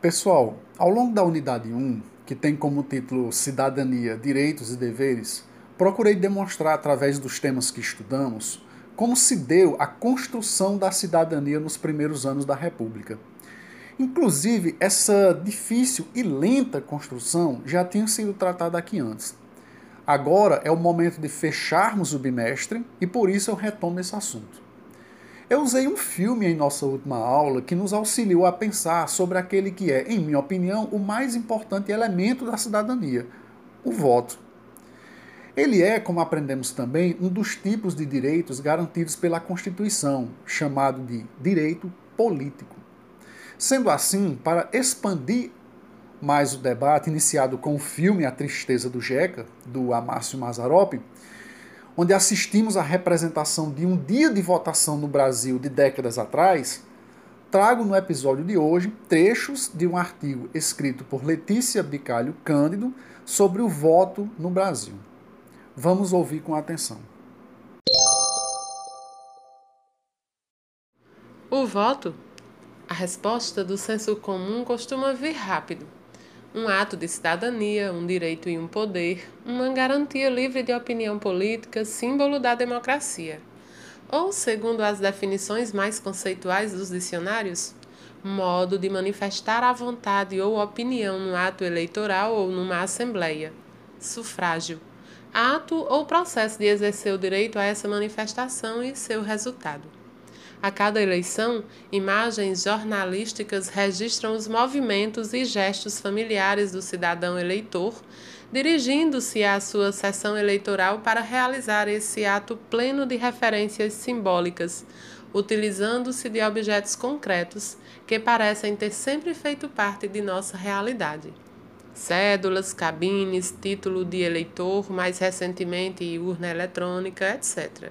Pessoal, ao longo da unidade 1, que tem como título Cidadania, Direitos e Deveres, procurei demonstrar através dos temas que estudamos como se deu a construção da cidadania nos primeiros anos da República. Inclusive, essa difícil e lenta construção já tinha sido tratada aqui antes. Agora é o momento de fecharmos o bimestre e por isso eu retomo esse assunto. Eu usei um filme em nossa última aula que nos auxiliou a pensar sobre aquele que é, em minha opinião, o mais importante elemento da cidadania: o voto. Ele é, como aprendemos também, um dos tipos de direitos garantidos pela Constituição, chamado de direito político. Sendo assim, para expandir mais o debate iniciado com o filme A Tristeza do Jeca, do Amácio Mazarop, onde assistimos à representação de um dia de votação no Brasil de décadas atrás, trago no episódio de hoje trechos de um artigo escrito por Letícia Bicalho Cândido sobre o voto no Brasil. Vamos ouvir com atenção. O voto? A resposta do senso comum costuma vir rápido um ato de cidadania, um direito e um poder, uma garantia livre de opinião política, símbolo da democracia. Ou, segundo as definições mais conceituais dos dicionários, modo de manifestar a vontade ou opinião no ato eleitoral ou numa assembleia. Sufrágio. Ato ou processo de exercer o direito a essa manifestação e seu resultado. A cada eleição, imagens jornalísticas registram os movimentos e gestos familiares do cidadão eleitor, dirigindo-se à sua sessão eleitoral para realizar esse ato pleno de referências simbólicas, utilizando-se de objetos concretos que parecem ter sempre feito parte de nossa realidade. Cédulas, cabines, título de eleitor, mais recentemente urna eletrônica, etc.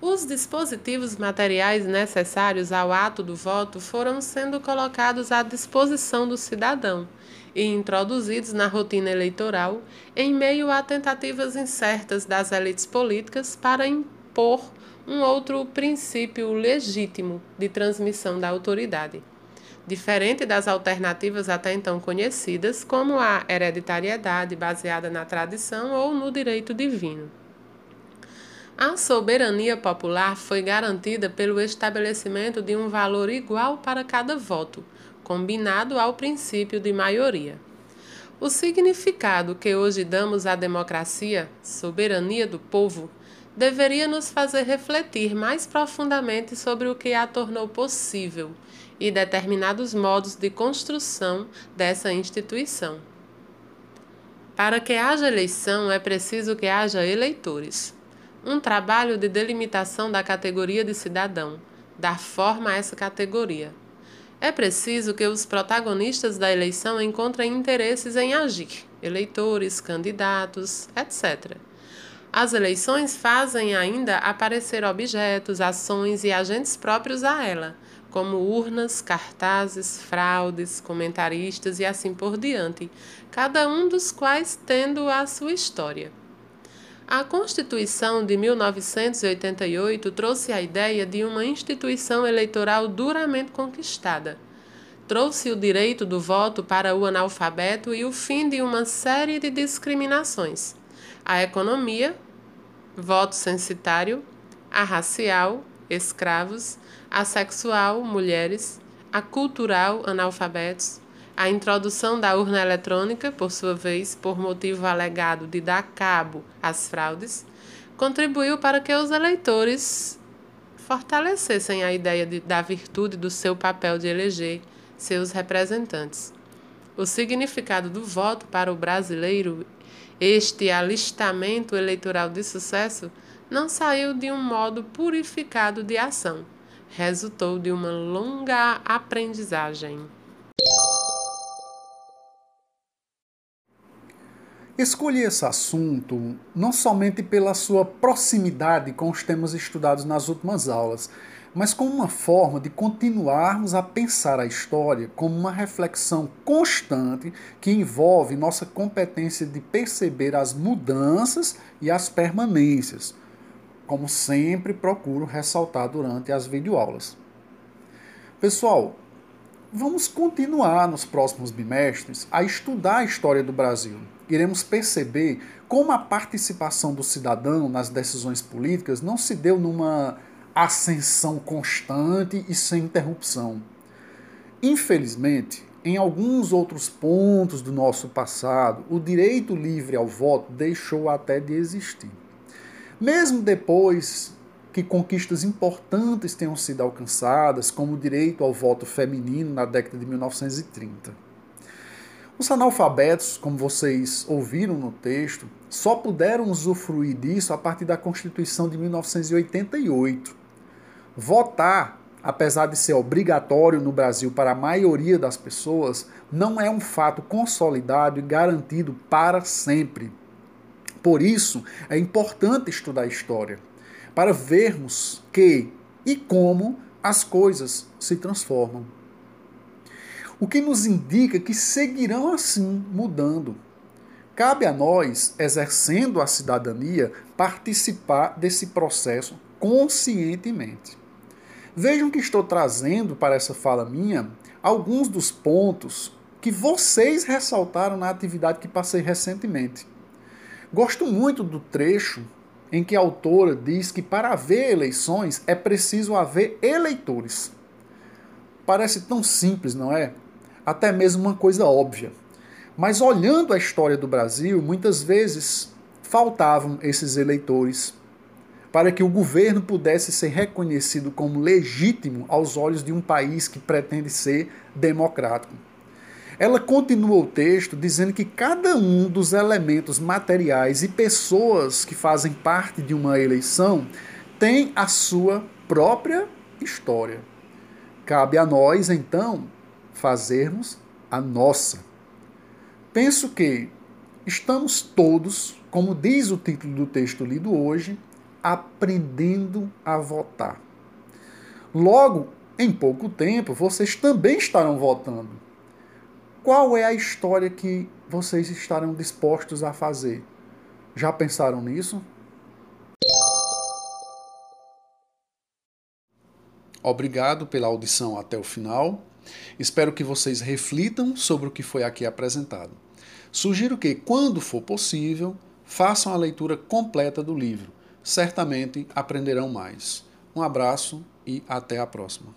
Os dispositivos materiais necessários ao ato do voto foram sendo colocados à disposição do cidadão e introduzidos na rotina eleitoral em meio a tentativas incertas das elites políticas para impor um outro princípio legítimo de transmissão da autoridade. Diferente das alternativas até então conhecidas, como a hereditariedade baseada na tradição ou no direito divino. A soberania popular foi garantida pelo estabelecimento de um valor igual para cada voto, combinado ao princípio de maioria. O significado que hoje damos à democracia, soberania do povo, deveria nos fazer refletir mais profundamente sobre o que a tornou possível e determinados modos de construção dessa instituição. Para que haja eleição, é preciso que haja eleitores um trabalho de delimitação da categoria de cidadão, dar forma a essa categoria. É preciso que os protagonistas da eleição encontrem interesses em agir, eleitores, candidatos, etc. As eleições fazem ainda aparecer objetos, ações e agentes próprios a ela, como urnas, cartazes, fraudes, comentaristas e assim por diante, cada um dos quais tendo a sua história. A Constituição de 1988 trouxe a ideia de uma instituição eleitoral duramente conquistada. Trouxe o direito do voto para o analfabeto e o fim de uma série de discriminações. A economia, voto censitário, a racial, escravos, a sexual, mulheres, a cultural, analfabetos, a introdução da urna eletrônica, por sua vez, por motivo alegado de dar cabo às fraudes, contribuiu para que os eleitores fortalecessem a ideia de, da virtude do seu papel de eleger seus representantes. O significado do voto para o brasileiro, este alistamento eleitoral de sucesso, não saiu de um modo purificado de ação, resultou de uma longa aprendizagem. Escolhi esse assunto não somente pela sua proximidade com os temas estudados nas últimas aulas, mas como uma forma de continuarmos a pensar a história como uma reflexão constante que envolve nossa competência de perceber as mudanças e as permanências, como sempre procuro ressaltar durante as videoaulas. Pessoal, vamos continuar nos próximos bimestres a estudar a história do Brasil. Iremos perceber como a participação do cidadão nas decisões políticas não se deu numa ascensão constante e sem interrupção. Infelizmente, em alguns outros pontos do nosso passado, o direito livre ao voto deixou até de existir. Mesmo depois que conquistas importantes tenham sido alcançadas, como o direito ao voto feminino na década de 1930. Os analfabetos, como vocês ouviram no texto, só puderam usufruir disso a partir da Constituição de 1988 Votar, apesar de ser obrigatório no Brasil para a maioria das pessoas, não é um fato consolidado e garantido para sempre. Por isso, é importante estudar a história, para vermos que e como as coisas se transformam. O que nos indica que seguirão assim mudando. Cabe a nós, exercendo a cidadania, participar desse processo conscientemente. Vejam que estou trazendo para essa fala minha alguns dos pontos que vocês ressaltaram na atividade que passei recentemente. Gosto muito do trecho em que a autora diz que para haver eleições é preciso haver eleitores. Parece tão simples, não é? Até mesmo uma coisa óbvia. Mas olhando a história do Brasil, muitas vezes faltavam esses eleitores para que o governo pudesse ser reconhecido como legítimo aos olhos de um país que pretende ser democrático. Ela continua o texto dizendo que cada um dos elementos materiais e pessoas que fazem parte de uma eleição tem a sua própria história. Cabe a nós, então, fazermos a nossa. Penso que estamos todos, como diz o título do texto lido hoje, aprendendo a votar. Logo, em pouco tempo, vocês também estarão votando. Qual é a história que vocês estarão dispostos a fazer? Já pensaram nisso? Obrigado pela audição até o final. Espero que vocês reflitam sobre o que foi aqui apresentado. Sugiro que, quando for possível, façam a leitura completa do livro certamente aprenderão mais. Um abraço e até a próxima.